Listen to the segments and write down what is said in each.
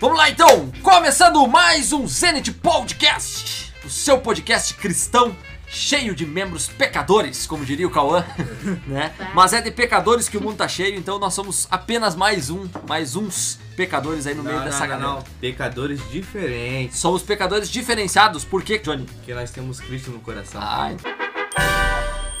Vamos lá então, começando mais um Zenit Podcast, o seu podcast cristão cheio de membros pecadores, como diria o Cauã, né? Mas é de pecadores que o mundo tá cheio, então nós somos apenas mais um, mais uns pecadores aí no meio Não, dessa não, não, galera. não. Pecadores diferentes. Somos pecadores diferenciados, por quê, Johnny? Porque nós temos Cristo no coração. Ah,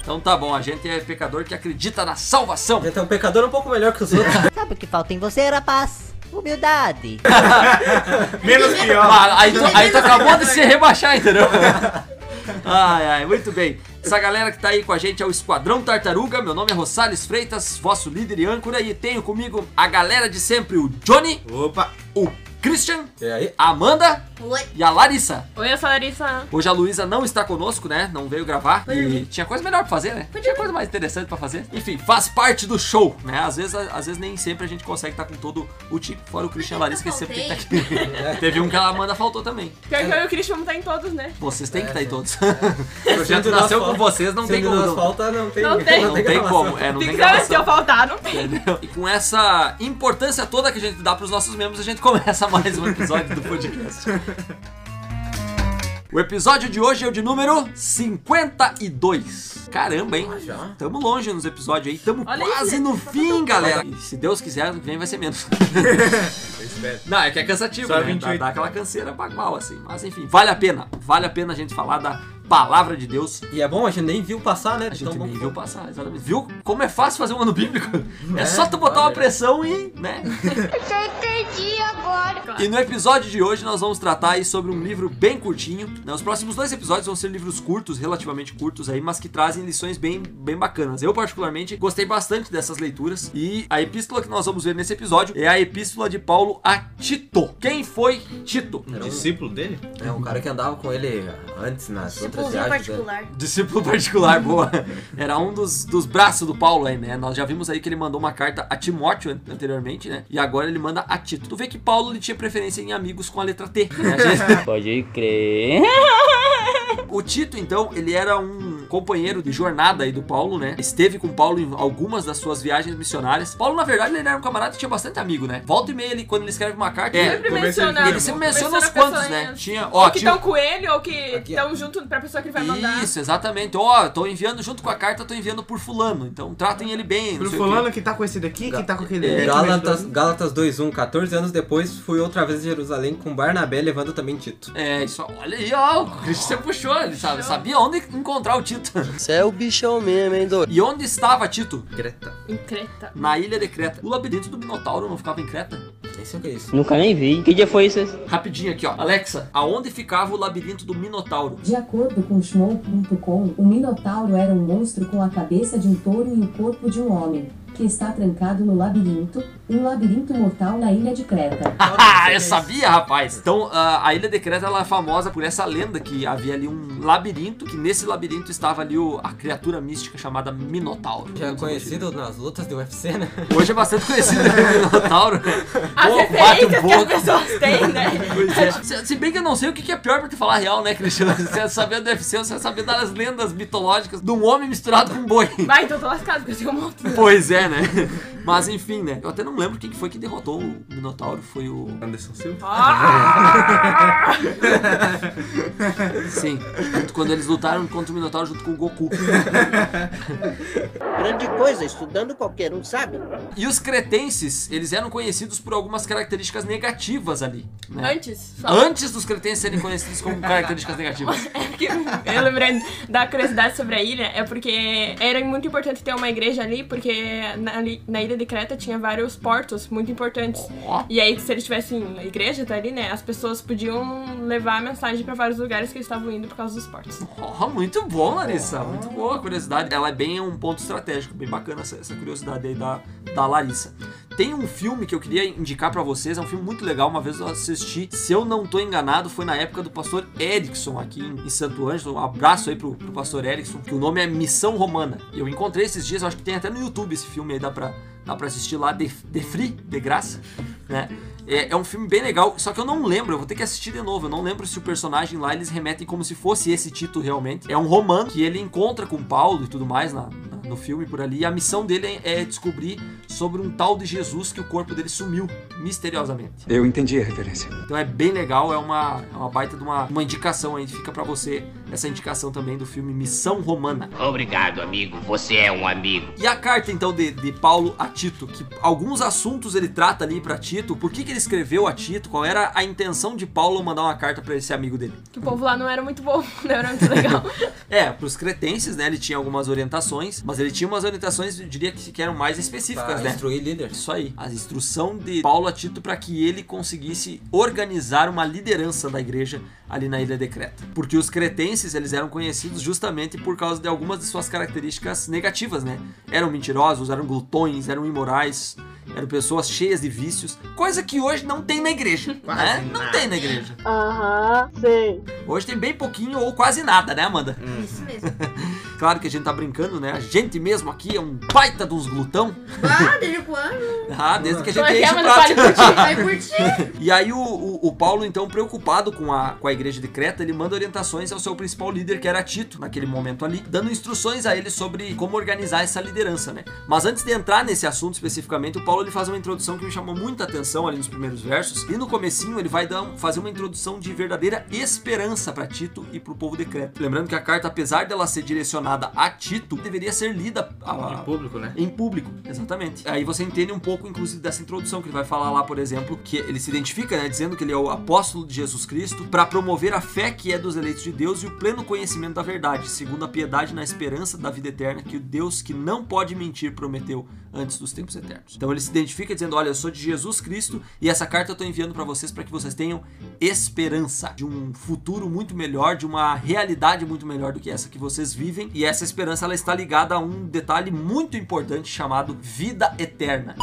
então tá bom, a gente é pecador que acredita na salvação. A gente é um pecador um pouco melhor que os outros. Sabe o que falta em você, rapaz? Humildade. Menos pior. Ah, aí, tu, aí tu acabou de se rebaixar, entendeu? Ai, ai, muito bem. Essa galera que tá aí com a gente é o Esquadrão Tartaruga. Meu nome é Rosales Freitas, vosso líder e âncora. E tenho comigo a galera de sempre: o Johnny, Opa. o Christian, E aí? a Amanda Oi. e a Larissa. Oi, eu sou a Larissa. Hoje a Luísa não está conosco, né? Não veio gravar. E tinha coisa melhor pra fazer, né? Tinha coisa mais interessante pra fazer. Enfim, faz parte do show, né? Às vezes, às vezes nem sempre a gente consegue estar com todo o time. Fora o Christian e a Larissa, que sempre tem que estar aqui. Teve um que a Amanda faltou também. Pior que eu e o Christian vamos estar em todos, né? Vocês têm que estar aí todos. o Sendo projeto nasceu com vocês, não tem como. Não, falta, não tem. Não tem. não tem gravação. como. É, não Tem tem que se eu faltar, não tem. Entendeu? E com essa importância toda que a gente dá pros nossos membros, a gente começa mais um episódio do podcast. O episódio de hoje é o de número 52. Caramba, hein? já? Tamo longe nos episódios aí, tamo Olha quase isso. no fim, galera. E se Deus quiser, ano que vem vai ser menos. Eu espero. Não, é que é cansativo, Só né? Dá, 28. dá aquela canseira bagual, assim. Mas enfim, vale a pena. Vale a pena a gente falar da palavra de Deus. E é bom, a gente nem viu passar, né? A gente Tão bom nem que viu passar, exatamente. Viu como é fácil fazer um ano bíblico? É, É, só tu botar uma pressão e, né? Já entendi agora. E no episódio de hoje nós vamos tratar aí sobre um livro bem curtinho. né? Os próximos dois episódios vão ser livros curtos, relativamente curtos aí, mas que trazem lições bem, bem bacanas. Eu, particularmente, gostei bastante dessas leituras. E a epístola que nós vamos ver nesse episódio é a epístola de Paulo a Tito. Quem foi Tito? Era um, Discípulo dele? é um cara que andava com ele antes nas outras Viagens. dele. particular. Discípulo particular, boa. Era um dos, dos braços do Paulo aí, né? Nós já vimos aí que ele mandou uma carta a Timóteo an- anteriormente, né? E agora ele manda a Tito. Tu vê que Paulo ele tinha preferência em amigos com a letra T. né? A gente- Pode crer. O Tito, então, ele era um companheiro de jornada aí do Paulo, né? Esteve com Paulo em algumas das suas viagens missionárias. Paulo, na verdade, ele era um camarada que tinha bastante amigo, né? Volta e meia, ele, quando ele escreve uma carta, é, Sempre menciona. ele sempre menciona os quantos, né? Tinha, ó, Ou que tinha... estão com ele ou que estão junto pra pessoa que ele vai mandar. Isso, exatamente. Ó, tô enviando junto com a carta, tô enviando por fulano. Então tratem ele bem. não Pro o fulano que tá com esse daqui, que tá com aquele Gálatas, me Gálatas 2.1, 14 anos depois, fui outra vez a Jerusalém com Barnabé, levando também Tito. É, isso, olha aí, ó, o Christian puxou, ele sabe, sabia onde encontrar o Tito. Você é o bichão mesmo, hein, doido? E onde estava Tito? Creta. Em Creta. Na ilha de Creta. O labirinto do Minotauro não ficava em Creta? Esse é o que é isso? Nunca nem vi. Que dia foi isso? Rapidinho aqui, ó. Alexa, aonde ficava o labirinto do Minotauro? De acordo com Shmon.com, o Minotauro era um monstro com a cabeça de um touro e o corpo de um homem, que está trancado no labirinto, um labirinto mortal na ilha de Creta. Ah, eu sabia, rapaz! Então, a, a Ilha de Creta ela é famosa por essa lenda que havia ali um labirinto, que nesse labirinto estava ali o- a criatura mística chamada Minotauro. Já é conhecido nas lutas do UFC, né? Hoje é bastante conhecido como Minotauro. As Pô, bate referências um que as pessoas têm, né? Pois é. Se, se bem que eu não sei o que é pior pra te falar a real, né, Cristiano? Você é saber do UFC, você é saber das lendas mitológicas de um homem misturado com um boi. Vai, então eu tô lascado, porque eu tenho um monte. Pois é, né? Mas enfim, né? Eu até não lembro quem que foi que derrotou o Minotauro. Foi o. Anderson Silva. Ah! Sim. Quando eles lutaram contra o Minotauro junto com o Goku. Grande coisa, estudando qualquer um sabe. E os cretenses, eles eram conhecidos por algumas características negativas ali. Né? Antes, só. Antes dos cretenses serem conhecidos como características negativas. É porque eu lembrei da curiosidade sobre a ilha, é porque era muito importante ter uma igreja ali, porque na, na ilha de Creta tinha vários portos muito importantes. E aí, se eles tivessem uma igreja tá ali, né, as pessoas podiam levar a mensagem pra vários lugares que eles estavam indo por causa dos portos. Oh, muito bom, Larissa. Muito boa a curiosidade. Ela é bem um ponto estratégico, bem bacana essa, essa curiosidade aí da, da Larissa. Tem um filme que eu queria indicar pra vocês, é um filme muito legal, uma vez eu assisti, se eu não tô enganado, foi na época do pastor Erickson aqui em, em Santo Ângelo. Um abraço aí pro, pro pastor Erickson, que o nome é Missão Romana. Eu encontrei esses dias, acho que tem até no YouTube esse filme aí, dá pra, dá pra assistir lá, de, de free, de graça, né? É, é um filme bem legal, só que eu não lembro, eu vou ter que assistir de novo. Eu não lembro se o personagem lá eles remetem como se fosse esse Tito realmente. É um romano que ele encontra com Paulo e tudo mais na, na- no filme por ali. E a missão dele é, descobrir sobre um tal de Jesus que o corpo dele sumiu misteriosamente. Eu entendi a referência. Então é bem legal, é uma, é uma baita de uma, uma indicação aí, fica pra você essa indicação também do filme Missão Romana. Obrigado, amigo. Você é um amigo. E a carta então de, de Paulo a Tito, que alguns assuntos ele trata ali pra Tito, por que, que ele escreveu a Tito, qual era a intenção de Paulo mandar uma carta pra esse amigo dele. Que o povo lá não era muito bom, não era muito legal. É, pros cretenses, né, ele tinha algumas orientações, mas ele tinha umas orientações, eu diria que, que eram mais específicas, Pra né? instruir líder. Isso aí. A instrução de Paulo a Tito para que ele conseguisse organizar uma liderança da igreja ali na ilha de Creta. Porque os cretenses, eles eram conhecidos justamente por causa de algumas de suas características negativas, né? Eram mentirosos, eram glutões, eram imorais, eram pessoas cheias de vícios, coisa que hoje não tem na igreja, né? Não tem na igreja. Aham, sei. Hoje tem bem pouquinho ou quase nada, né, Amanda? Isso mesmo. Claro que a gente tá brincando, né? A gente mesmo aqui é um baita dos glutão. Ah, desde quando? Ah, desde que a gente enche o prato. Fale por ti. Vai curtir. E aí o, o, o Paulo, então, preocupado com a, com a igreja de Creta, ele manda orientações ao seu principal líder, que era Tito, naquele momento ali, dando instruções a ele sobre como organizar essa liderança, né? Mas antes de entrar nesse assunto especificamente, o Paulo ele faz uma introdução que me chamou muita atenção ali nos primeiros versos, e no comecinho ele vai dar, fazer uma introdução de verdadeira esperança para Tito e para o povo de Creta. Lembrando que a carta, apesar dela ser direcionada a Tito, deveria ser lida a- Em público, né? em público, exatamente. Aí você entende um pouco, inclusive, dessa introdução que ele vai falar lá, por exemplo, que ele se identifica, né, dizendo que ele é o apóstolo de Jesus Cristo para promover a fé que é dos eleitos de Deus e o pleno conhecimento da verdade, segundo a piedade na esperança da vida eterna que o Deus que não pode mentir prometeu antes dos tempos eternos. Então ele se identifica dizendo: "Olha, eu sou de Jesus Cristo e essa carta eu tô enviando para vocês para que vocês tenham esperança de um futuro muito melhor, de uma realidade muito melhor do que essa que vocês vivem. E essa esperança ela está ligada a um detalhe muito importante chamado vida eterna.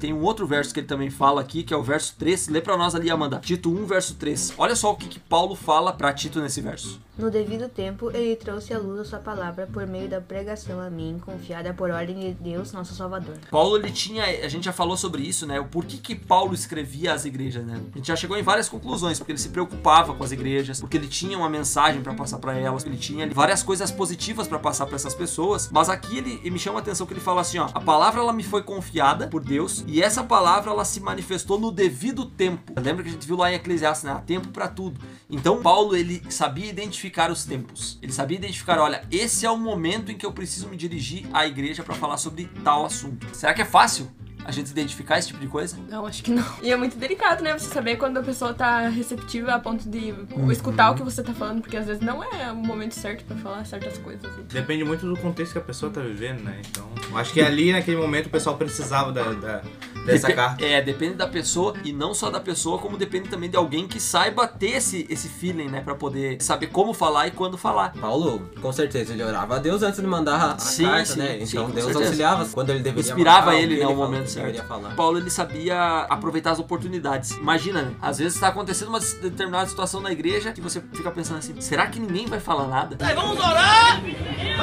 Tem um outro verso que ele também fala aqui, que é o verso 3. Lê pra nós ali, Amanda. Tito 1, verso 3. Olha só o que, que Paulo fala pra Tito nesse verso. No devido tempo, ele trouxe à luz a sua palavra por meio da pregação a mim, confiada por ordem de Deus, nosso Salvador. Paulo, ele tinha, a gente já falou sobre isso, né? O porquê que Paulo escrevia as igrejas, né? A gente já chegou em várias conclusões, porque ele se preocupava com as igrejas, porque ele tinha uma mensagem pra passar pra elas, ele tinha ali várias coisas positivas pra passar pra essas pessoas, mas aqui ele, ele me chama a atenção que ele fala assim, ó, a palavra ela me foi confiada por Deus e essa palavra ela se manifestou no devido tempo. Lembra que a gente viu lá em Eclesiastes, né? Há tempo pra tudo. Então Paulo, ele sabia identificar os tempos. Ele sabia identificar, olha, esse é o momento em que eu preciso me dirigir à igreja pra falar sobre tal assunto. Será que é fácil? A gente identificar esse tipo de coisa? Não, acho que não. E é muito delicado, né? Você saber quando a pessoa tá receptiva a ponto de Uhum. escutar o que você tá falando, porque às vezes não é o momento certo pra falar certas coisas. assim. Depende muito do contexto que a pessoa tá vivendo, né? Então, eu acho que ali naquele momento o pessoal precisava da, da- dessa Depe- carta. É, depende da pessoa e não só da pessoa, como depende também de alguém que saiba ter esse, esse feeling, né? Pra poder saber como falar e quando falar. Paulo, com certeza, ele orava a Deus antes de mandar a, a Sim, carta, sim, né? sim, Então com Deus certeza. auxiliava quando ele deveria Inspirava mandar, ele, né, o momento certo. deveria falar. Paulo ele sabia aproveitar as oportunidades. Imagina, né? Às vezes tá acontecendo uma determinada situação na igreja que você fica pensando assim: será que ninguém vai falar nada? Vamos orar!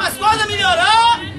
As coisas melhorar!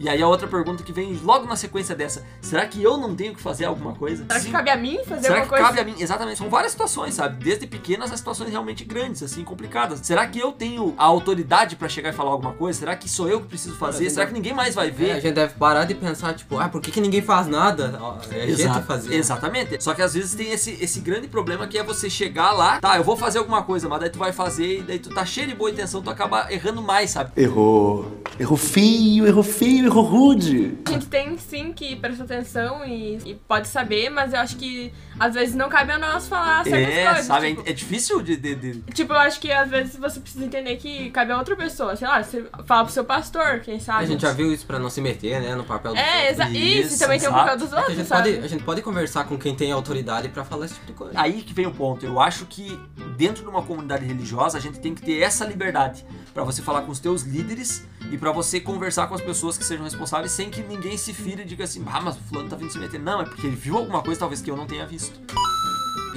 E aí a outra pergunta que vem logo na sequência dessa: será que eu não tenho que fazer alguma coisa? Será que cabe a mim fazer Será alguma que coisa? cabe a mim? Exatamente. São várias situações, sabe? Desde pequenas a situações realmente grandes, assim, complicadas. Será que eu tenho a autoridade pra chegar e falar alguma coisa? Será que sou eu que preciso fazer? gente Será deve- que ninguém mais vai É, ver? a gente deve parar de pensar, tipo, ah, por que, que ninguém faz nada? É a gente fazer. Exatamente. Só que às vezes tem esse, esse grande problema que é você chegar lá, tá, eu vou fazer alguma coisa, mas daí tu vai fazer e daí tu tá cheio de boa intenção, tu acaba errando mais, sabe? Errou. Errou feio, errou feio, errou rude. A gente tem sim que prestar atenção e, e pode saber, mas eu acho que às vezes não cabe a nós falar certas É, coisas. sabe? tipo- É difícil de, de- de- Tipo, eu acho que às vezes você precisa entender que cabe a outra pessoa. Sei lá, você fala pro seu pastor, quem sabe. A gente já viu isso pra não se meter, né, no papel dos É, outros. exa isso, e também tem o exato. papel dos É que a, outros, gente sabe? pode, a gente pode conversar com quem tem autoridade pra falar esse tipo de coisa. Aí que vem o ponto. Eu acho que dentro de uma comunidade religiosa a gente tem que ter essa liberdade Pra você falar com os teus líderes e pra você conversar com as pessoas que sejam responsáveis sem que ninguém se fire e diga assim: "Ah, mas o fulano tá vindo se meter". Não, é porque ele viu alguma coisa talvez que eu não tenha visto.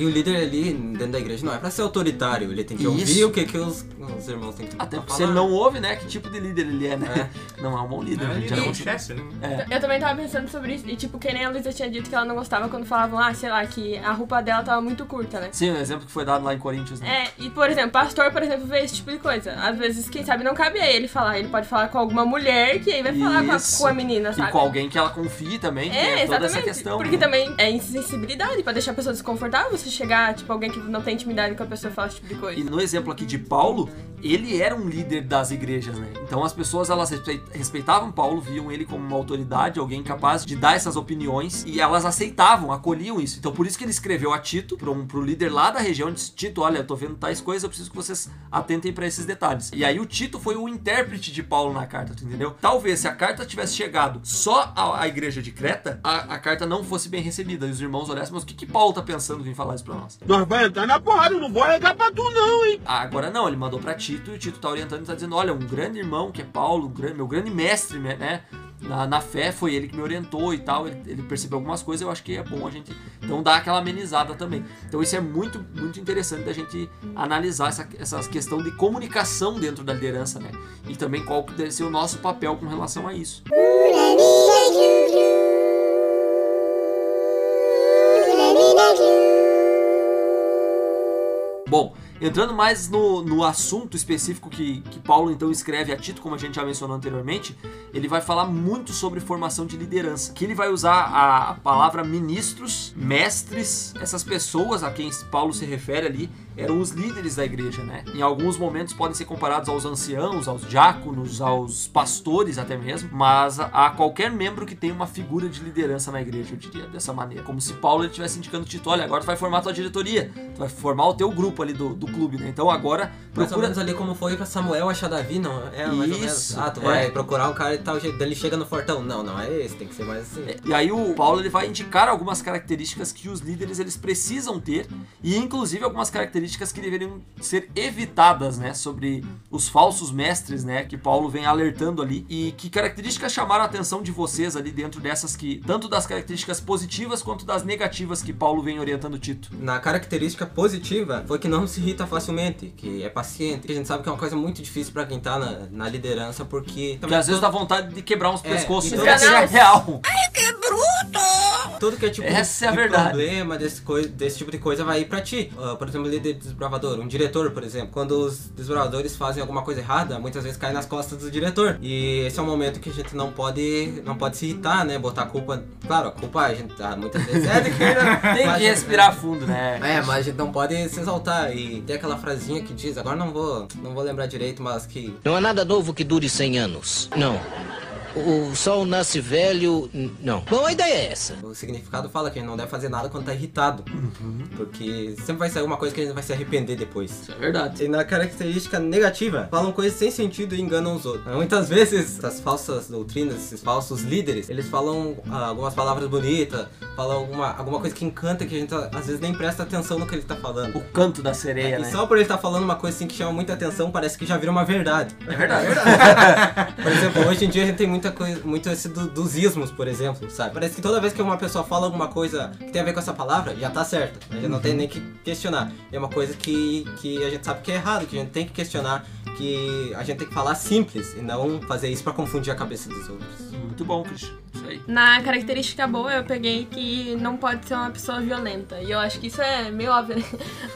E o líder ali, dentro da igreja, não é pra ser autoritário. Ele tem que Isso. ouvir o que, que os, os irmãos têm que Até porque falar. se ele não ouve, né? Que tipo de líder ele é, né? Não é um bom líder. É, gente. líder É um- chefe, né? É. Eu também tava pensando sobre isso, e tipo, que nem a Luísa tinha dito que ela não gostava quando falavam, ah, sei lá, que a roupa dela tava muito curta, né? Sim, o exemplo que foi dado lá em Corinthians, né? É, e por exemplo, pastor, por exemplo, vê esse tipo de coisa. Às vezes, quem sabe, não cabe a ele falar. Ele pode falar com alguma mulher que aí vai falar com a, com a menina, sabe? E com alguém que ela confie também, É, tem toda exatamente. essa questão. Porque né? também é insensibilidade pra deixar a pessoa desconfortável você chegar, tipo, alguém que não tem intimidade com a pessoa e falar esse tipo de coisa. E no exemplo aqui de Paulo, ele era um líder das igrejas, né? Então as pessoas elas respeit- respeitavam Paulo, viam ele como uma autoridade, alguém capaz de dar essas opiniões e elas aceitavam, acolhiam isso. Então por isso que ele escreveu a Tito, para um, pro líder lá da região, disse: Tito, olha, eu tô vendo tais coisas, eu preciso que vocês atentem para esses detalhes. E aí o Tito foi o intérprete de Paulo na carta, entendeu? Talvez se a carta tivesse chegado só à, à igreja de Creta, a, a carta não fosse bem recebida e os irmãos olhassem, mas o que, que Paulo tá pensando em vir falar isso pra nós? Nós vai entrar na porrada, não vou arregar pra tu não, hein? Agora não, ele mandou pra Tito e o Tito tá orientando e tá dizendo: olha, um grande irmão que é Paulo, um grande- meu grande mestre, né? Na, na fé, foi ele que me orientou e tal. Ele, ele percebeu algumas coisas, eu acho que é bom a gente então dar aquela amenizada também. Então isso é muito, muito interessante da gente analisar essa, essa questão de comunicação dentro da liderança, né? E também qual que deve ser o nosso papel com relação a isso. Bom, entrando mais no, no assunto específico que, que Paulo então escreve a Tito, como a gente já mencionou anteriormente, ele vai falar muito sobre formação de liderança. Que ele vai usar a, palavra ministros, mestres, essas pessoas a quem Paulo se refere ali eram os líderes da igreja, né? Em alguns momentos podem ser comparados aos anciãos, aos diáconos, aos pastores até mesmo, mas a, qualquer membro que tenha uma figura de liderança na igreja, eu diria dessa maneira. Como se Paulo estivesse indicando Tito, olha, agora tu vai formar tua diretoria, tu vai formar o teu grupo ali do, do clube, né? Então agora Mais ou procura menos ali como foi pra Samuel achar Davi, não? É, mais ou menos. Isso, Ah, tu é. vai procurar o cara e tal jeito. Ele chega no fortão. Não, não é esse, tem que ser mais assim. E aí o Paulo ele vai indicar algumas características que os líderes eles precisam ter e inclusive algumas características que deveriam ser evitadas, né, sobre os falsos mestres, né, que Paulo vem alertando ali e que características chamaram a atenção de vocês ali dentro dessas que tanto das características positivas quanto das negativas que Paulo vem orientando Tito. Na característica positiva foi que não se irrita facilmente, que é paciente. Que a gente sabe que é uma coisa muito difícil pra quem tá na, na liderança, porque. Porque às vezes dá vontade de quebrar uns É, pescoços, e isso toda- é real. Tudo que é tipo Essa é a de verdade. problema desse, coi- desse tipo de coisa vai ir pra ti. Ah, por exemplo, líder desbravador, um diretor, por exemplo. Quando os desbravadores fazem alguma coisa errada, muitas vezes cai nas costas do diretor. E esse é um momento que a gente não pode, não pode se irritar, né? Botar a culpa. Claro, a culpa a gente ah, muitas vezes é de quem né? Tem que respirar fundo, né? É, mas a gente não pode se exaltar. E tem aquela frasinha que diz, agora não vou, não vou lembrar direito, mas que Não há nada novo que dure 100 anos. Não. O sol nasce velho. Não. Bom, a ideia é essa. O significado fala que a gente não deve fazer nada quando tá irritado. Porque sempre vai sair uma coisa que a gente vai se arrepender depois. Isso é verdade. E na característica negativa, falam coisas sem sentido e enganam os outros. Muitas vezes, essas falsas doutrinas, esses falsos líderes, eles falam ah, algumas palavras bonitas, falam alguma, alguma coisa que encanta que a gente às vezes nem presta atenção no que ele tá falando. O canto da sereia, É, e né? só por ele estar falando uma coisa assim que chama muita atenção, parece que já vira uma verdade. É verdade. Por exemplo, hoje em dia a gente tem muita coisa, muito esse do- dos ismos, por exemplo, sabe? Parece que toda vez que uma pessoa fala alguma coisa que tem a ver com essa palavra, já tá certa. A gente não tem nem que questionar. É uma coisa que, que a gente sabe que é errado, que a gente tem que questionar, que a gente tem que falar simples e não fazer isso pra confundir a cabeça dos outros. Muito bom, Christian. Isso aí. Na característica boa, eu peguei que não pode ser uma pessoa violenta. E eu acho que isso é meio óbvio, né?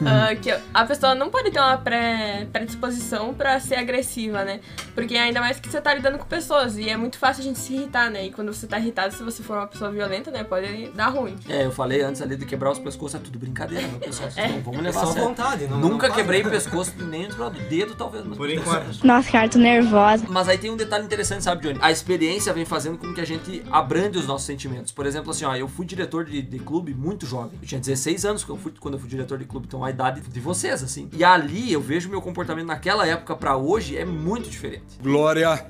Ah, que a pessoa não pode ter uma pré- predisposição pra ser agressiva, né? Porque ainda mais que você tá lidando com pessoas. E é muito fácil a gente se irritar, né? E quando você tá irritado, se você for uma pessoa violenta, né? Pode dar ruim. É, eu falei antes ali de quebrar os pescoços, é tudo brincadeira, meu pessoal. Vocês É. não vamos É levar só a sério. vontade, não- Nunca não quebrei nada. pescoço nem do dedo, talvez. mas Por enquanto. certo. Nossa, cara, tô nervosa. Mas aí tem um detalhe interessante, sabe, Johnny? A experiência vem fazendo com que a gente abrande os nossos sentimentos. Por exemplo, assim, ó, eu fui diretor de, de clube muito jovem. Eu tinha 16 anos quando eu fui, quando eu fui diretor de clube, então a idade de vocês, assim. E ali eu vejo meu comportamento naquela época pra hoje é muito diferente. Glória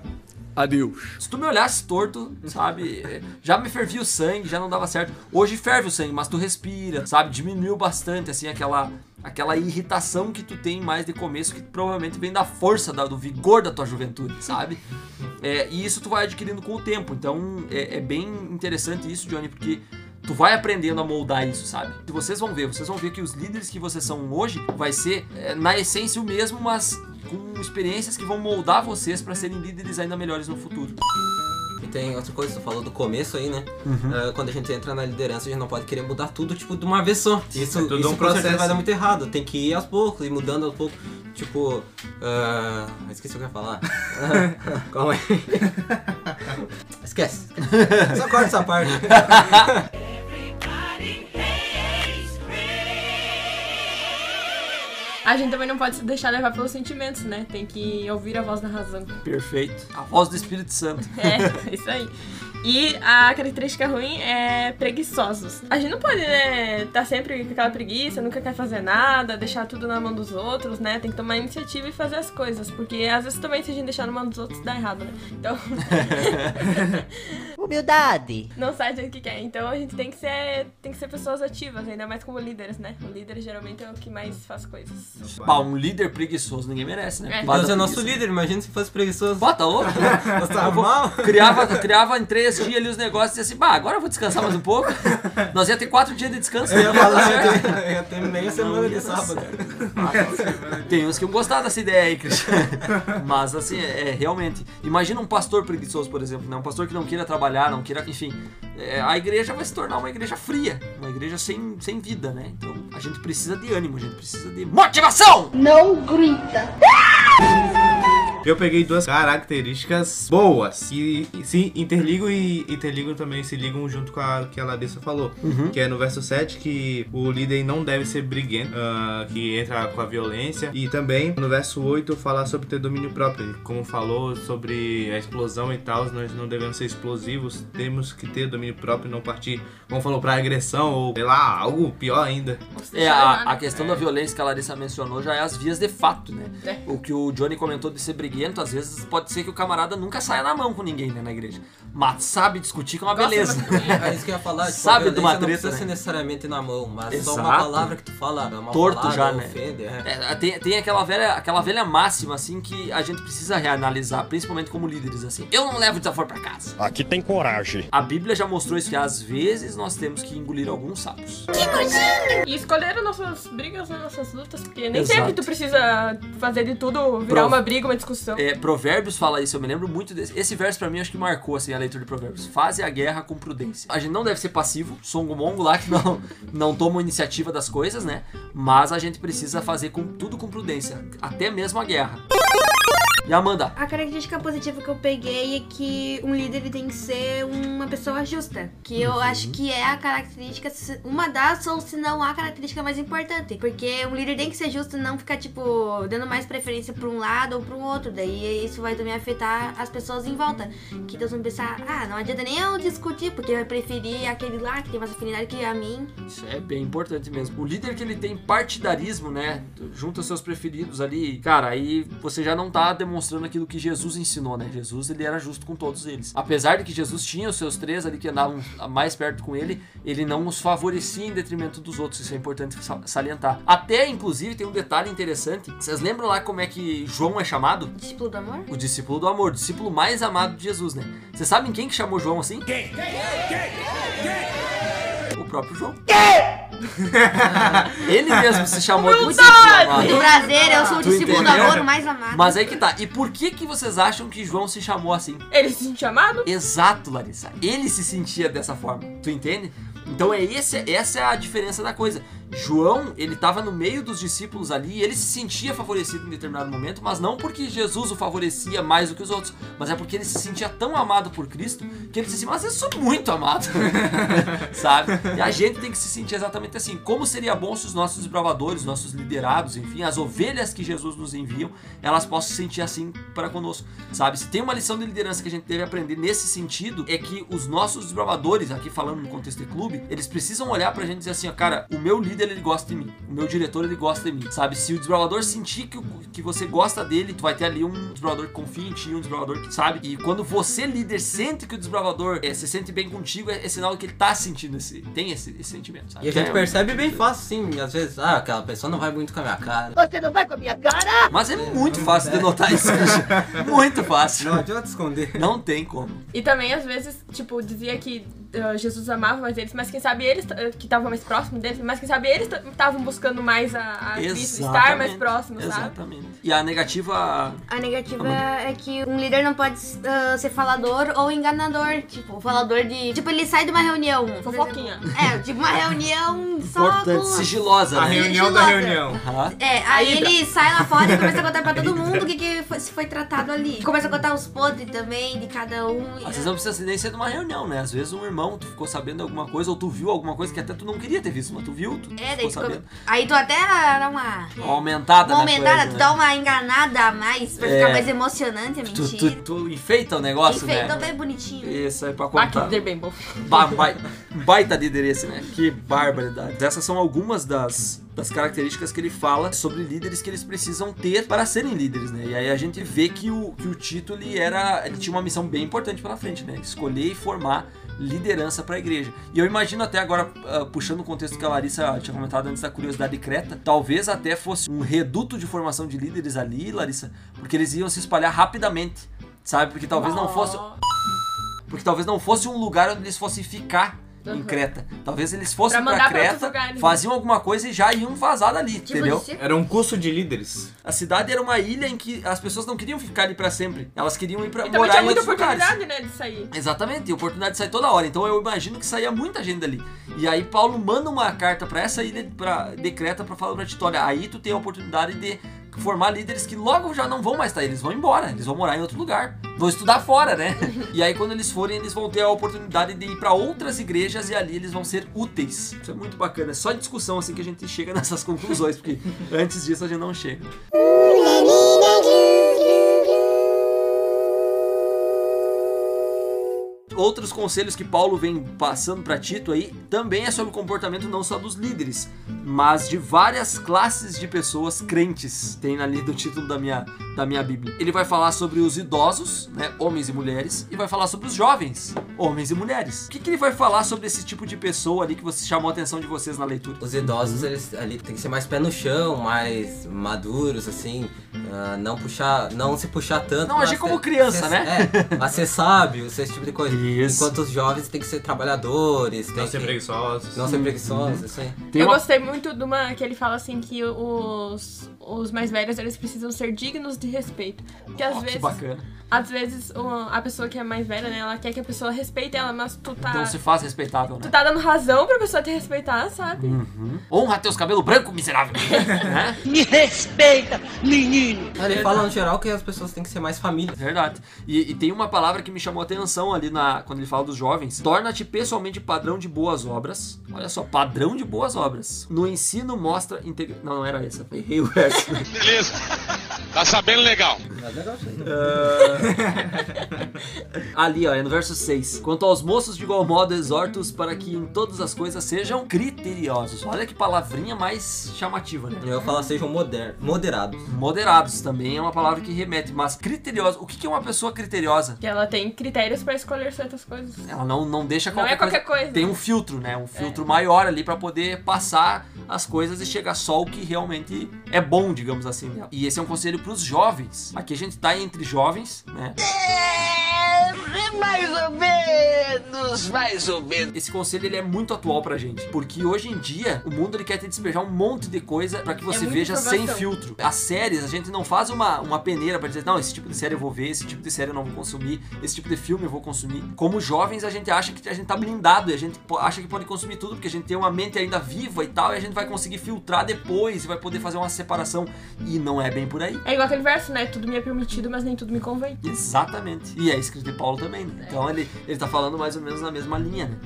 a Deus. Se tu me olhasse torto, sabe? Já me fervia o sangue, já não dava certo. Hoje ferve o sangue, mas tu respira, sabe? Diminuiu bastante, assim, aquela. Aquela irritação que tu tem mais de começo, que provavelmente vem da força, da- do vigor da tua juventude, sabe? É, e isso tu vai adquirindo com o tempo. Então é, é bem interessante isso, Johnny, porque tu vai aprendendo a moldar isso, sabe? E vocês vão ver, vocês vão ver que os líderes que vocês são hoje vai ser, é, na essência, o mesmo, mas com experiências que vão moldar vocês pra serem líderes ainda melhores no futuro. E tem outra coisa, tu falou do começo aí, né? Uhum. Ah, quando a gente entra na liderança, a gente não pode querer mudar tudo, tipo, de uma vez só. Isso, É tudo isso um processo. vai dar muito errado. Tem que ir aos poucos, ir mudando aos poucos. Tipo, ah, esqueci o que eu ia falar. Ah, Calma aí. Esquece. Só corta essa parte. A gente também não pode se deixar levar pelos sentimentos, né? Tem que ouvir a voz da razão. Perfeito. A voz do Espírito Santo. É, isso aí. E a característica ruim é preguiçosos. A gente não pode, né, tá sempre com aquela preguiça, nunca quer fazer nada, deixar tudo na mão dos outros, né? Tem que tomar iniciativa e fazer as coisas. Porque às vezes também se a gente deixar na mão dos outros dá errado, né? Então. Humildade. não sai do que quer. Então a gente tem que ser. Tem que ser pessoas ativas, ainda mais como líderes, né? O líder geralmente é o que mais faz coisas. Bah, um líder preguiçoso ninguém merece, né? É. Deus é nosso líder, imagina se fosse preguiçoso. Bota outro. Nós tava mal. criava, criava em três dias ali os negócios e assim, bah, agora eu vou descansar mais um pouco. Nós ia ter quatro dias de descanso. Eu ia né? falar, eu ia ter, eu ia ter meia semana de sábado. Tem uns que iam gostar dessa ideia aí, Cristian. Mas assim, é, é, realmente. Imagina um pastor preguiçoso, por exemplo, né? Um pastor que não queira trabalhar, não queira. Enfim, é, a igreja vai se tornar uma igreja fria, uma igreja sem, sem vida, né? Então a gente precisa de ânimo, a gente precisa de motivação! Não grita. Eu peguei duas características boas que se interligam e interligam também, se ligam junto com a que a Larissa falou. Uhum. Que é no verso 7 que o líder não deve ser briguento, ah, que entra com a violência. E também no verso 8 falar sobre ter domínio próprio. Como falou sobre a explosão e tal, nós não devemos ser explosivos, temos que ter domínio próprio e não partir, como falou, pra agressão ou sei lá, algo pior ainda. É, a, a questão da violência que a Larissa mencionou já é as vias de fato, né? É. O que o Johnny comentou de ser briguento, às vezes pode ser que o camarada nunca saia na mão com ninguém, né, na igreja. Mas sabe discutir que é uma beleza. É isso que eu ia falar, tipo, Sabe de uma violência não treta, precisa né? ser necessariamente na mão, mas só Exato. uma palavra que tu fala, uma Torto palavra já, né? ofende, é. É, tem, tem aquela velha, aquela velha máxima, assim, que a gente precisa reanalisar, principalmente como líderes, assim. Eu não levo desaforo pra casa. Aqui tem coragem. A Bíblia já mostrou isso, que às vezes nós temos que engolir alguns sapos. E escolher as nossas brigas, as nossas lutas, porque nem Exato. sempre tu precisa fazer de tudo, virar uma briga, uma discussão. É, provérbios fala isso, eu me lembro muito desse. Esse verso pra mim acho que marcou assim a leitura de Provérbios. Faze a guerra com prudência. A gente não deve ser passivo, songo-mongo lá que não, não toma iniciativa das coisas, né? Mas a gente precisa fazer com, tudo com prudência, até mesmo a guerra. E Amanda? A característica positiva que eu peguei é que um líder ele tem que ser uma pessoa justa. Que eu acho que é a característica, uma das, ou se não a característica mais importante. Porque um líder tem que ser justo e não ficar, tipo, dando mais preferência pra um lado ou um outro. Daí isso vai também afetar as pessoas em volta. Que eles vão pensar, ah, não adianta nem eu discutir, porque vai preferir aquele lá que tem mais afinidade que a mim. Isso é bem importante mesmo. O líder que ele tem partidarismo, né? Junto aos seus preferidos ali, cara, aí você já não tá demonstrando aquilo que Jesus ensinou, né? Jesus, ele era justo com todos eles. Apesar de que Jesus tinha os seus três ali que andavam mais perto com ele, ele não os favorecia em detrimento dos outros. Isso é importante sa- salientar. Até, inclusive, tem um detalhe interessante. Vocês lembram lá como é que João é chamado? Discípulo do amor? O discípulo do amor, o discípulo mais amado de Jesus, né? Vocês sabem quem que chamou João assim? Quem? O próprio João. Ele mesmo se chamou de discípulo amado. Muito prazer, eu sou o discípulo do amor, mais amado. Mas aí que tá. E por que que vocês acham que João se chamou assim? Ele se sentiu amado? Exato, Larissa. Ele se sentia dessa forma. Tu entende? Então é esse, essa é a diferença da coisa. João, ele estava no meio dos discípulos ali e ele se sentia favorecido em determinado momento, mas não porque Jesus o favorecia mais do que os outros, mas é porque ele se sentia tão amado por Cristo que ele disse assim: Mas eu sou muito amado, sabe? E a gente tem que se sentir exatamente assim. Como seria bom se os nossos desbravadores, nossos liderados, enfim, as ovelhas que Jesus nos enviam, elas possam se sentir assim para conosco, sabe? Se tem uma lição de liderança que a gente deve aprender nesse sentido, é que os nossos desbravadores, aqui falando no contexto de clube, eles precisam olhar pra gente e dizer assim, ó, cara, o meu líder ele gosta de mim, o meu diretor ele gosta de mim, sabe? Se o desbravador sentir que, que você gosta dele, tu vai ter ali um desbravador que confia em ti, um desbravador que sabe. E quando você, líder, sente que o desbravador eh, se sente bem contigo, é, é sinal que ele tá sentindo esse, tem esse, esse sentimento, sabe? E a gente É- percebe bem fácil, sim. Às vezes, ah, aquela pessoa não vai muito com a minha cara. Você não vai com a minha cara? Mas é muito fácil de notar isso, Christian. Muito fácil. Não adianta esconder. Não tem como. E também, às vezes, tipo, dizia que uh, Jesus amava mais eles, mas quem sabe eles uh, que estavam mais próximos deles, mas quem sabe eles estavam buscando mais a, a estar mais próximos, sabe? Exatamente. E a negativa. A negativa é que um líder não pode uh, ser falador ou enganador. Tipo, falador de. Tipo, ele sai de uma reunião. Fofoquinha. É, tipo uma reunião só Importante, com. sigilosa, A né? reunião da Sigilosa. reunião. Aham. É, aí ele sai lá fora e começa a contar pra todo mundo o que, que foi, se foi tratado ali. Começa a contar os podres também de cada um. Às vezes não precisa nem ser de uma reunião, né? Às vezes um irmão, tu ficou sabendo de alguma coisa, ou tu viu alguma coisa que até tu não queria ter visto, mas tu viu, tu É, ficou daí tu come- Aí tu até dá uma. Uma aumentada Uma na aumentada, coisa, tu né? dá uma enganada a mais pra É. ficar mais emocionante a Tu, mentira. tu, tu enfeita o negócio, Enfeitou né? bem bonitinho. Isso aí pra Ah, que contar. líder bem bom. Ba bai- baita líder esse, né? Que barbaridade. Essas são algumas das, das características que ele fala sobre líderes que eles precisam ter para serem líderes, né? E aí a gente vê que o, que o Tito ele era, ele tinha uma missão bem importante pela frente, né? Escolher e formar liderança para a igreja. E eu imagino até agora, ah, puxando o contexto que a Larissa tinha comentado antes da curiosidade creta, talvez até fosse um reduto de formação de líderes ali, Larissa, porque eles iam se espalhar rapidamente, sabe? Porque talvez não fosse porque talvez não fosse um lugar onde eles fossem ficar em Uhum. Creta. Talvez eles fossem Pra pra, mandar pra Creta, lugares. faziam alguma coisa e já iam vazar dali, Tipo, entendeu? de- Era um curso de líderes. A cidade era uma ilha em que as pessoas não queriam ficar ali pra sempre. Elas queriam ir pra E também morar tinha em muita outros lugares. oportunidade, né, de sair. Exatamente, e oportunidade de sair toda hora. Então eu imagino que saía muita gente dali. E aí Paulo manda uma carta pra essa ilha pra, de Creta pra falar pra Tito, olha, aí tu tem a oportunidade de formar líderes que logo já não vão mais estar, eles vão embora, eles vão morar em outro lugar, vão estudar fora, né? E aí quando eles forem, eles vão ter a oportunidade de ir pra outras igrejas e ali eles vão ser úteis. Isso é muito bacana, é só discussão assim que a gente chega nessas conclusões, porque antes disso a gente não chega. Outros conselhos que Paulo vem passando para Tito aí também é sobre o comportamento não só dos líderes, mas de várias classes de pessoas crentes. Tem ali do título da minha, da minha Bíblia. Ele vai falar sobre os idosos, né, homens e mulheres, e vai falar sobre os jovens, homens e mulheres. O que, que ele vai falar sobre esse tipo de pessoa ali que você chamou a atenção de vocês na leitura? Os idosos, eles ali tem que ser mais pé no chão, mais maduros, assim, ah, não puxar, não se puxar tanto. Não mas agir como criança, ser- né? É, mas ser sábio, ser esse tipo de coisa. Isso. Enquanto os jovens tem que ser trabalhadores, tem Não ser que... preguiçosos. Não ser preguiçosos, isso aí. Tem eu uma- gostei muito de uma que ele fala assim que os, os mais velhos eles precisam ser dignos de respeito. Porque às que vezes, bacana. às vezes a pessoa que é mais velha, né, ela quer que a pessoa respeite ela, mas tu tá Não se faz respeitável, né? tu tá dando razão pra pessoa te respeitar, sabe? Uhum. Honra teus cabelos brancos, miserável. né? Me respeita, menino. Ele fala no geral que as pessoas têm que ser mais família. Verdade. E, e tem uma palavra que me chamou a atenção ali na, quando ele fala dos jovens. Torna-te pessoalmente padrão de boas obras. Olha só, padrão de boas obras. No ensino mostra integra... Não, não era essa. Errei o verso. Beleza. Tá sabendo legal. Aí. ali, ó, é no verso 6. Quanto aos moços, de igual modo, exortos para que em todas as coisas sejam criteriosos. Olha que palavrinha mais chamativa, né? Eu ia falar sejam moder moderados. Moderados também é uma palavra que remete, mas criteriosos. O que é uma pessoa criteriosa? Que ela tem critérios pra escolher certas coisas. Ela não, não deixa Não qualquer, é qualquer coisa. Tem um filtro, né? Um filtro maior ali pra poder passar as coisas e chegar só o que realmente é bom, digamos assim. E esse é um conselho pros jovens. Aqui a gente tá entre jovens, né? É, mais ou menos, mais ou menos. Esse conselho ele é muito atual pra gente, porque hoje em dia o mundo ele quer te despejar um monte de coisa pra que você muita veja sem filtro. As séries, a gente não faz uma, uma peneira pra dizer, não, esse tipo de série eu vou ver, esse tipo de série eu não vou consumir, esse tipo de filme eu vou consumir. Como jovens, a gente acha que a gente tá blindado e a gente acha que pode consumir tudo, porque a gente tem uma mente ainda viva e tal, e a gente vai conseguir filtrar depois e vai poder fazer uma separação. E não é bem por aí. É igual aquele verso, né? Tudo me é permitido, mas nem tudo me convém. Exatamente. E é escrito de Paulo também, né? Então ele, ele tá falando mais ou menos na mesma linha, né?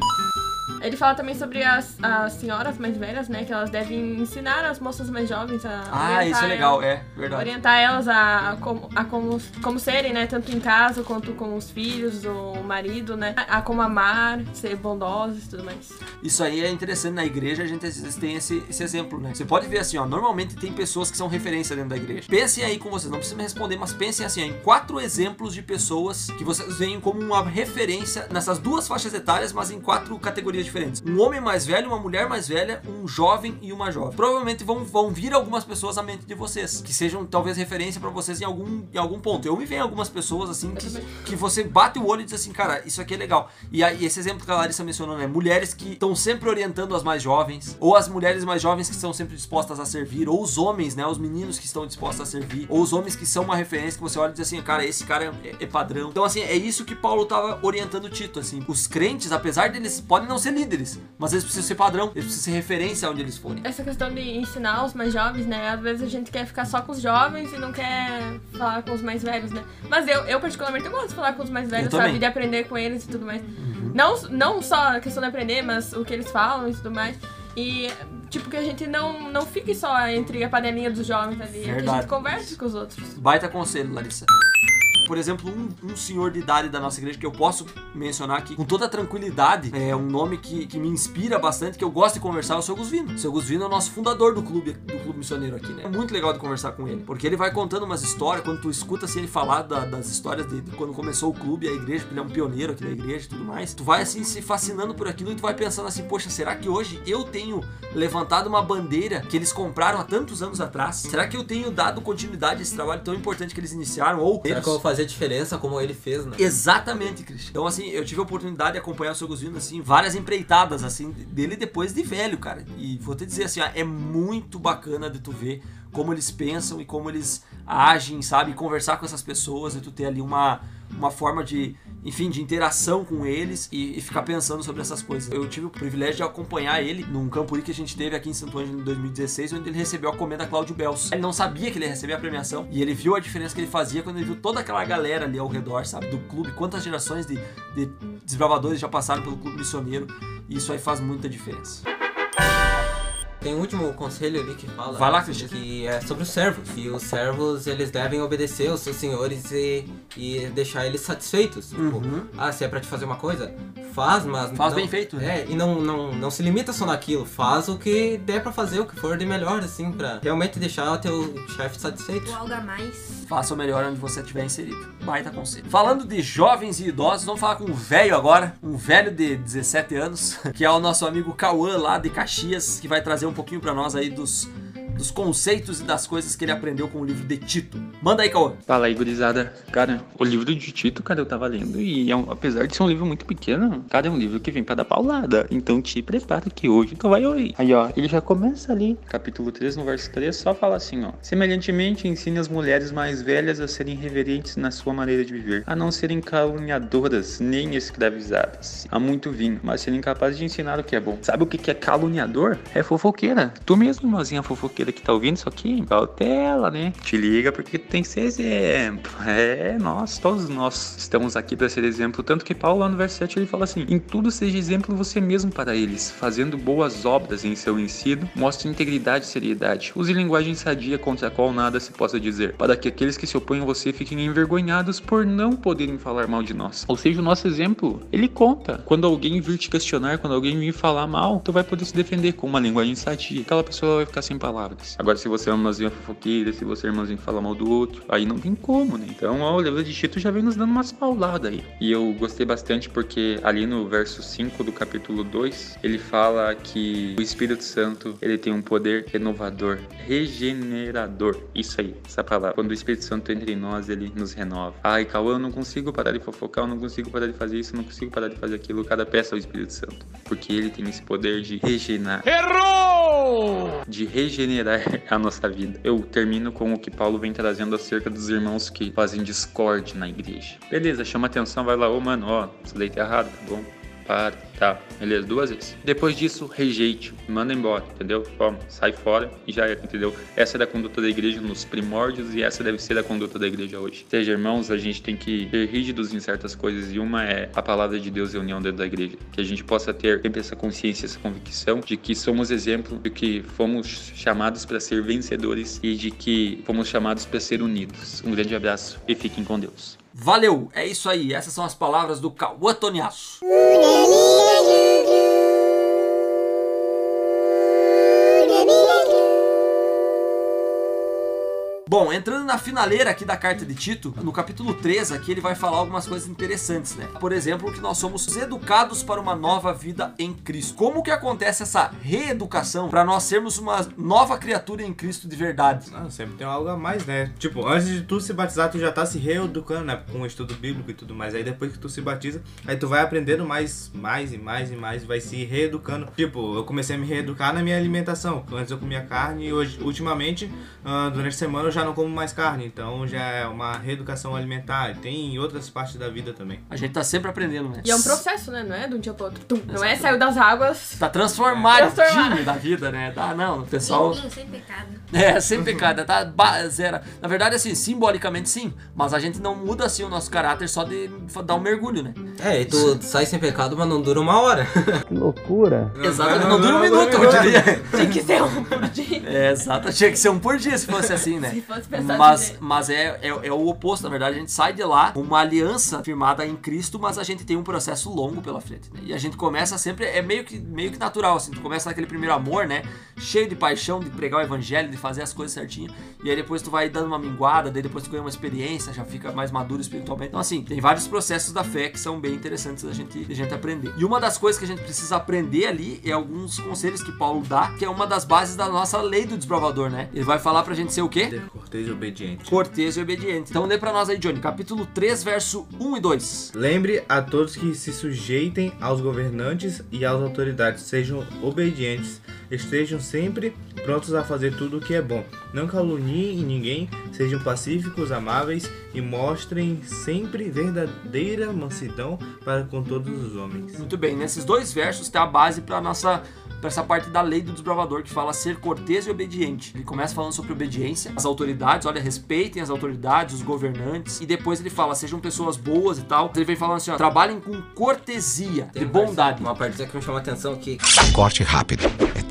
Ele fala também sobre as, as senhoras mais velhas, né? Que elas devem ensinar as moças mais jovens a. Ah, orientar isso é legal, elas- é, verdade. Orientar elas a, a como, a como, como serem, né? Tanto em casa quanto com os filhos, o marido, né? A, a como amar, ser bondosos e tudo mais. Isso aí é interessante na igreja, a gente às vezes tem esse, esse exemplo, né? Você pode ver assim, ó, normalmente tem pessoas que são referência dentro da igreja. Pensem aí com vocês, não precisa me responder, mas pensem assim, ó, em quatro exemplos de pessoas que vocês veem como uma referência nessas duas faixas etárias, mas em quatro categorias categorias diferentes. Um homem mais velho, uma mulher mais velha, um jovem e uma jovem. Provavelmente vão, vão vir algumas pessoas à mente de vocês, que sejam talvez referência pra vocês em algum, em algum ponto. Eu me vejo algumas pessoas assim que, que você bate o olho e diz assim, cara, isso aqui é legal. E aí, esse exemplo que a Larissa mencionou, né? Mulheres que estão sempre orientando as mais jovens, ou as mulheres mais jovens que estão sempre dispostas a servir, ou os homens, né? Os meninos que estão dispostos a servir, ou os homens que são uma referência que você olha e diz assim, cara, esse cara é, é padrão. Então, assim, é isso que Paulo tava orientando Tito, assim. Os crentes, apesar deles podem não ser líderes, mas eles precisam ser padrão, eles precisam ser referência onde eles forem. Essa questão de ensinar os mais jovens, né? Às vezes a gente quer ficar só com os jovens e não quer falar com os mais velhos, né? Mas eu, eu particularmente, eu gosto de falar com os mais velhos, sabe? De aprender com eles e tudo mais. Não, não só a questão de aprender, mas o que eles falam e tudo mais. E, tipo, que a gente não, não fique só entre a panelinha dos jovens ali. Que a Verdade. gente converse com os outros. Baita conselho, Larissa. Por exemplo, um, um senhor de idade da nossa igreja que eu posso mencionar aqui com toda tranquilidade, é um nome que, que me inspira bastante, que eu gosto de conversar, é o seu Gusvino. O seu Gusvino é o nosso fundador do clube, do clube missioneiro aqui, né? É muito legal de conversar com ele, porque ele vai contando umas histórias, quando tu escuta assim, ele falar da- das histórias de, de quando começou o clube, a igreja, porque ele é um pioneiro aqui da igreja e tudo mais, tu vai assim se fascinando por aquilo e tu vai pensando assim, poxa, será que hoje eu tenho levantado uma bandeira que eles compraram há tantos anos atrás? Será que eu tenho dado continuidade a esse trabalho tão importante que eles iniciaram? Ou Será eles... que eu vou fazer diferença como ele fez, né? Exatamente, Christian. Então, assim, eu tive a oportunidade de acompanhar o seu Gusvino, assim, várias empreitadas, assim, dele depois de velho, cara. E vou te dizer, assim, ó, é muito bacana de tu ver como eles pensam e como eles agem, sabe? Conversar com essas pessoas e tu ter ali uma, uma forma de, enfim, de interação com eles e, e ficar pensando sobre essas coisas. Eu tive o privilégio de acompanhar ele num campuri que a gente teve aqui em Santo Ângelo em 2016, onde ele recebeu a comenda Cláudio Belso. Ele não sabia que ele ia receber a premiação e ele viu a diferença que ele fazia quando ele viu toda aquela galera ali ao redor, sabe, do clube, quantas gerações de, de desbravadores já passaram pelo clube missioneiro e isso aí faz muita diferença. Tem um último conselho ali que fala Vai lá, Cristian. que é sobre os servos, que os servos eles devem obedecer aos seus senhores e, e deixar eles satisfeitos. Tipo, Uhum. ah, se é pra te fazer uma coisa, faz, mas Faz não- bem feito, né? É, e não, não, não se limita só naquilo, faz o que der pra fazer, o que for de melhor, assim, pra realmente deixar o teu chefe satisfeito. Ou algo a mais. Faça o melhor onde você estiver inserido. Baita conselho. Falando de jovens e idosos, vamos falar com um velho agora, um velho de 17 anos, que é o nosso amigo Cauã lá de Caxias, que vai trazer um pouquinho pra nós aí dos, dos conceitos e das coisas que ele aprendeu com o livro de Tito. Manda aí, Cauã. Fala aí, gurizada. Cara, o livro de Tito, cara, eu tava lendo e é um- apesar de ser um livro muito pequeno, cara, é um livro que vem pra dar paulada. Então te prepara que hoje tu vai ouvir. Aí, ó, ele já começa ali, capítulo 3, no verso 3, só fala assim, ó. Semelhantemente, ensine as mulheres mais velhas a serem reverentes na sua maneira de viver, a não serem caluniadoras nem escravizadas, a muito vinho, mas serem capazes de ensinar o que é bom. Sabe o que que é caluniador? É fofoqueira. Tu mesmo, irmãzinha fofoqueira que tá ouvindo isso aqui, cautela, né? Te liga porque tem que ser exemplo. É, nós, todos nós estamos aqui para ser exemplo. Tanto que Paulo lá no verso 7 ele fala assim: Em tudo seja exemplo você mesmo para eles, fazendo boas obras em seu ensino, mostre integridade e seriedade. Use linguagem sadia contra a qual nada se possa dizer, para que aqueles que se opõem a você fiquem envergonhados por não poderem falar mal de nós. Ou seja, o nosso exemplo, ele conta. Quando alguém vir te questionar, quando alguém vir falar mal, tu vai poder se defender com uma linguagem sadia. Aquela pessoa vai ficar sem palavras. Agora, se você é uma irmãzinha fofoqueira, se você é irmãzinho fala mal do outro, aí não tem como, né? Então, ó, o livro de Tito já vem nos dando umas pauladas aí. E eu gostei bastante porque ali no verso 5 do capítulo 2, ele fala que o Espírito Santo, ele tem um poder renovador, regenerador. Isso aí, essa palavra. Quando o Espírito Santo entra em nós, ele nos renova. Ai, Cauã, eu não consigo parar de fofocar, eu não consigo parar de fazer isso, eu não consigo parar de fazer aquilo. Cada peça é o Espírito Santo. Porque ele tem esse poder de regenerar. Errou! De regenerar a nossa vida. Eu termino com o que Paulo vem trazendo acerca dos irmãos que fazem discórdia na igreja. Beleza, chama atenção, vai lá, ô mano, ó, daí tá errado, tá bom? Para, tá, beleza, duas vezes. Depois disso, rejeite, manda embora, entendeu? Ó, sai fora e já era, entendeu? Essa é a conduta da igreja nos primórdios e essa deve ser a conduta da igreja hoje. Seja, irmãos, a gente tem que ser rígidos em certas coisas e uma é a palavra de Deus e a união dentro da igreja. Que a gente possa ter sempre essa consciência, essa convicção de que somos exemplo, de que fomos chamados para ser vencedores e de que fomos chamados para ser unidos. Um grande abraço e fiquem com Deus. Valeu, é isso aí. Essas são as palavras do Cauã Toniaço. Bom, entrando na finaleira aqui da carta de Tito, no capítulo 3 aqui ele vai falar algumas coisas interessantes, né? Por exemplo, que nós somos educados para uma nova vida em Cristo. Como que acontece essa reeducação para nós sermos uma nova criatura em Cristo de verdade? Não, sempre tem algo a mais, né? Tipo, antes de tu se batizar, tu já tá se reeducando, né? Com o estudo bíblico e tudo mais. Aí depois que tu se batiza, aí tu vai aprendendo mais, mais e mais e mais, vai se reeducando. Tipo, eu comecei a me reeducar na minha alimentação. Antes eu comia carne e hoje, ultimamente, ah, durante a semana eu já não como mais carne. Então já é uma reeducação alimentar. Tem em outras partes da vida também. A gente tá sempre aprendendo, né? E é um processo, né? Não é de um dia pro outro. Tum. Não é saiu das águas. Tá Transformado. da vida, né? Tá, não, o pessoal... Limpinho, sem pecado. É, sem pecado, tá ba- zero. Na verdade, assim, simbolicamente sim, mas a gente não muda assim o nosso caráter só de dar um mergulho, né? É, e tu sai sem pecado, mas não dura uma hora. Que loucura. Exato, não, dura um minuto, eu diria. Tem que ser um por dia. É, exato, tinha que ser um por dia se fosse assim, né? Se fosse pensar Mas, mas é, é, é o oposto, na verdade, a gente sai de lá com uma aliança firmada em Cristo, mas a gente tem um processo longo pela frente, né? E a gente começa sempre, é meio que, meio que natural, assim, tu começa naquele primeiro amor, né? Cheio de paixão de pregar o evangelho, de fazer as coisas certinho, e aí depois tu vai dando uma minguada, daí depois tu ganha uma experiência, já fica mais maduro espiritualmente. Então, assim, tem vários processos da fé que são bem interessantes da gente, da gente aprender. E uma das coisas que a gente precisa aprender ali é alguns conselhos que Paulo dá, que é uma das bases da nossa lei do desbravador, né? Ele vai falar pra gente ser o quê? Ser cortês e obediente. cortês e obediente. Então lê pra nós aí, Johnny, capítulo 3, verso 1 e 2. Lembre a todos que se sujeitem aos governantes e às autoridades, sejam obedientes, estejam sempre prontos a fazer tudo o que é bom. Não caluniem ninguém, sejam pacíficos, amáveis e mostrem sempre verdadeira mansidão para com todos os homens. Muito bem, nesses dois versos tem a base pra nossa para essa parte da lei do desbravador que fala ser cortês e obediente. Ele começa falando sobre obediência às autoridades, olha, respeitem as autoridades, os governantes, e depois ele fala sejam pessoas boas e tal. Ele vem falando assim, ó, trabalhem com cortesia, de bondade. Uma parte que me chama a atenção aqui. Corte rápido.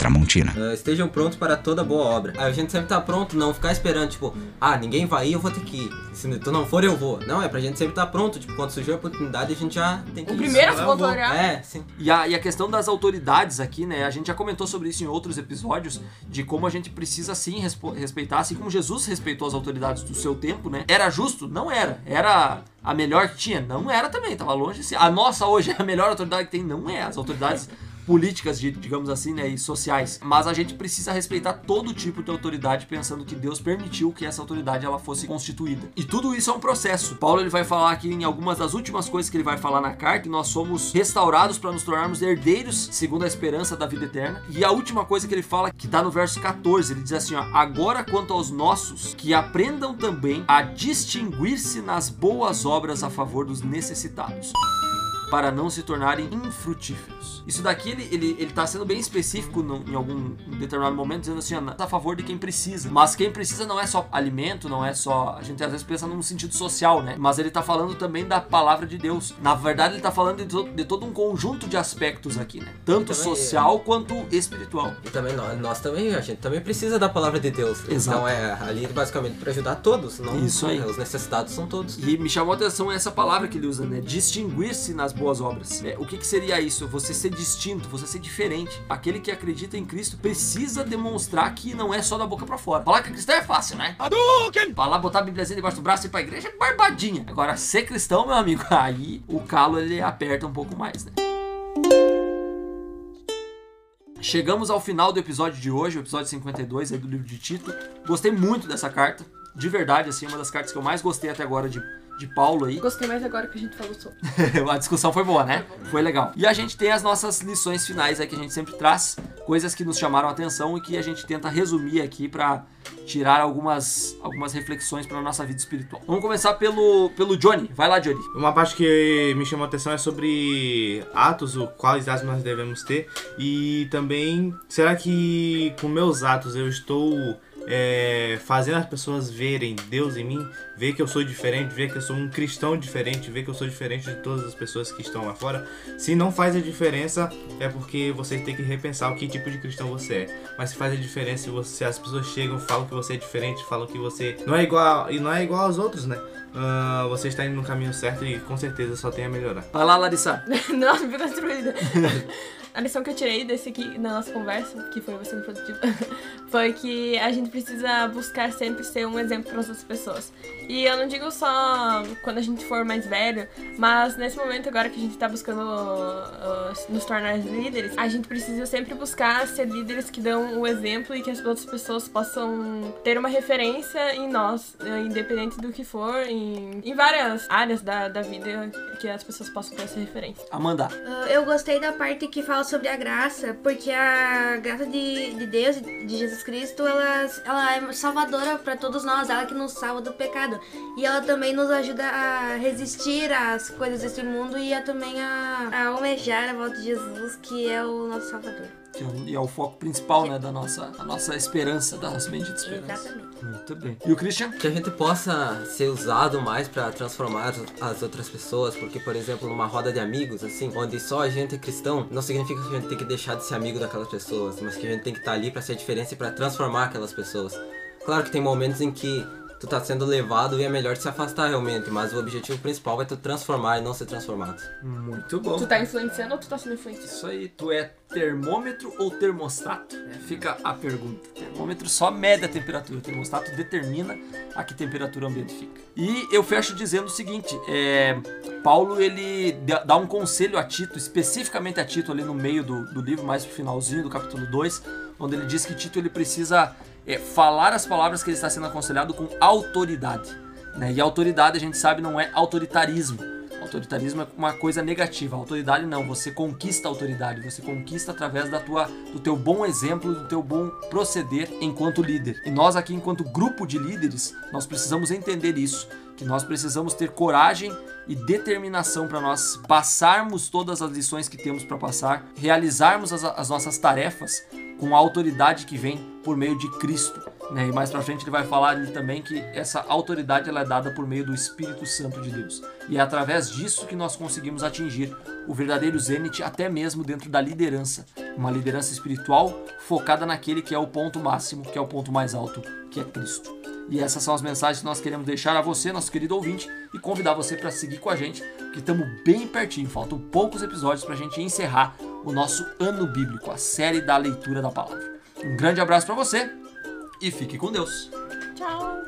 Tramontina. Uh, estejam prontos para toda boa obra. Aí a gente sempre tá pronto, não ficar esperando, tipo, ah, ninguém vai ir, eu vou ter que ir. Se tu não for, eu vou. Não, é pra gente sempre estar tá pronto. Tipo, quando surgir a oportunidade, a gente já tem que O ir. primeiro a se voluntariar. É, sim. E a, e a questão das autoridades aqui, né? A gente já comentou sobre isso em outros episódios, de como a gente precisa sim respeitar, assim como Jesus respeitou as autoridades do seu tempo, né? Era justo? Não era. Era a melhor que tinha? Não era também, tava longe. de ser. A nossa hoje é a melhor autoridade que tem? Não é. As autoridades políticas, de- digamos assim, né, e sociais. Mas a gente precisa respeitar todo tipo de autoridade, pensando que Deus permitiu que essa autoridade ela fosse constituída. E tudo isso é um processo. Paulo ele vai falar aqui em algumas das últimas coisas que ele vai falar na carta, que nós somos restaurados para nos tornarmos herdeiros segundo a esperança da vida eterna. E a última coisa que ele fala, que tá no verso 14, ele diz assim, ó: "Agora quanto aos nossos, que aprendam também a distinguir-se nas boas obras a favor dos necessitados." Para não se tornarem infrutíferos. Isso daqui ele, ele, ele tá sendo bem específico no- em algum determinado momento, dizendo assim, ó, tá a favor de quem precisa. Mas quem precisa não é só alimento, não é só. A gente às vezes pensa num sentido social, né? Mas ele tá falando também da palavra de Deus. Na verdade, ele tá falando de, to- de todo um conjunto de aspectos aqui, né? Tanto social quanto espiritual. E também nós, nós também, a gente também precisa da palavra de Deus. Exato. Então é ali basicamente para ajudar todos, não Isso aí. Os necessitados são todos. E me chamou a atenção essa palavra que ele usa, né? Distinguir-se nas boas obras. É, o que, que seria isso? Você ser distinto, você ser diferente. Aquele que acredita em Cristo precisa demonstrar que não é só da boca pra fora. Falar que cristão é fácil, né? Falar, botar a Bíbliazinha debaixo do braço e ir pra igreja é barbadinha. Agora, ser cristão, meu amigo, aí o calo ele aperta um pouco mais, né? Chegamos ao final do episódio de hoje, o episódio 52 aí do livro de Tito. Gostei muito dessa carta. De verdade, assim, uma das cartas que eu mais gostei até agora de, de Paulo aí. Gostei mais agora que a gente falou sobre. a discussão foi boa, né? Foi legal. E a gente tem as nossas lições finais aí que a gente sempre traz, coisas que nos chamaram a atenção e que a gente tenta resumir aqui pra tirar algumas, algumas reflexões pra nossa vida espiritual. Vamos começar pelo, pelo Johnny. Vai lá, Johnny. Uma parte que me chamou a atenção é sobre atos, o quais atos nós devemos ter. E também, será que com meus atos eu estou é, fazendo as pessoas verem Deus em mim? Ver que eu sou diferente, ver que eu sou um cristão diferente, ver que eu sou diferente de todas as pessoas que estão lá fora. Se não faz a diferença, é porque você tem que repensar o que tipo de cristão você é. Mas se faz a diferença se, você, se as pessoas chegam, falam que você é diferente, falam que você não é igual e não é igual aos outros, né? Ah, você está indo no caminho certo e com certeza só tem a melhorar. Vai lá, Larissa. Nossa, ficou destruída. A lição que eu tirei desse aqui na nossa conversa, que foi bastante produtiva, foi que a gente precisa buscar sempre ser um exemplo para as outras pessoas. E eu não digo só quando a gente for mais velho, mas nesse momento agora que a gente tá buscando uh, nos tornar líderes, a gente precisa sempre buscar ser líderes que dão o exemplo e que as outras pessoas possam ter uma referência em nós, eh, independente do que for, em, em várias áreas da, da vida que as pessoas possam ter essa referência. Amanda. Uh, eu gostei da parte que fala sobre a graça, porque a graça de, de Deus, de Jesus Cristo, ela, ela é salvadora para todos nós, ela que nos salva do pecado. E ela também nos ajuda a resistir às coisas desse mundo e a, também a, a almejar a volta de Jesus, que é o nosso salvador. Que é o- e é o foco principal, né, da nossa, a nossa esperança, da nossa bendita esperança. Exatamente. Muito bem. E o Christian? Que a gente possa ser usado mais pra transformar as outras pessoas, porque, por exemplo, numa roda de amigos, assim, onde só a gente é cristão, não significa que a gente tem que deixar de ser amigo daquelas pessoas, mas que a gente tem que estar ali pra ser a diferença e pra transformar aquelas pessoas. Claro que tem momentos em que tu tá sendo levado e é melhor se afastar realmente, mas o objetivo principal é tu transformar e não ser transformado. Muito bom. Tu tá influenciando ou tu tá sendo influenciado? Isso aí, tu é termômetro ou termostato? É, Fica a pergunta. Termômetro só mede a temperatura, o termostato determina a que temperatura o ambiente fica. E eu fecho dizendo o seguinte: é, Paulo ele dá dá um conselho a Tito, especificamente a Tito ali no meio do, do livro, mais pro finalzinho do capítulo 2, onde ele diz que Tito ele precisa é, falar as palavras que ele está sendo aconselhado com autoridade. Né? E autoridade a gente sabe não é autoritarismo. Autoritarismo é uma coisa negativa. Autoridade não, você conquista a autoridade, você conquista através da tua, do teu bom exemplo, do teu bom proceder enquanto líder. E nós aqui, enquanto grupo de líderes, nós precisamos entender isso, que nós precisamos ter coragem e determinação para nós passarmos todas as lições que temos para passar, realizarmos as, as nossas tarefas com a autoridade que vem por meio de Cristo. Né? E mais pra frente ele vai falar ali também que essa autoridade ela é dada por meio do Espírito Santo de Deus. E é através disso que nós conseguimos atingir o verdadeiro zênite até mesmo dentro da liderança. Uma liderança espiritual focada naquele que é o ponto máximo, que é o ponto mais alto, que é Cristo. E essas são as mensagens que nós queremos deixar a você, nosso querido ouvinte, e convidar você para seguir com a gente, que estamos bem pertinho, faltam poucos episódios para a gente encerrar o nosso ano bíblico, a série da leitura da palavra. Um grande abraço para você e fique com Deus. Tchau.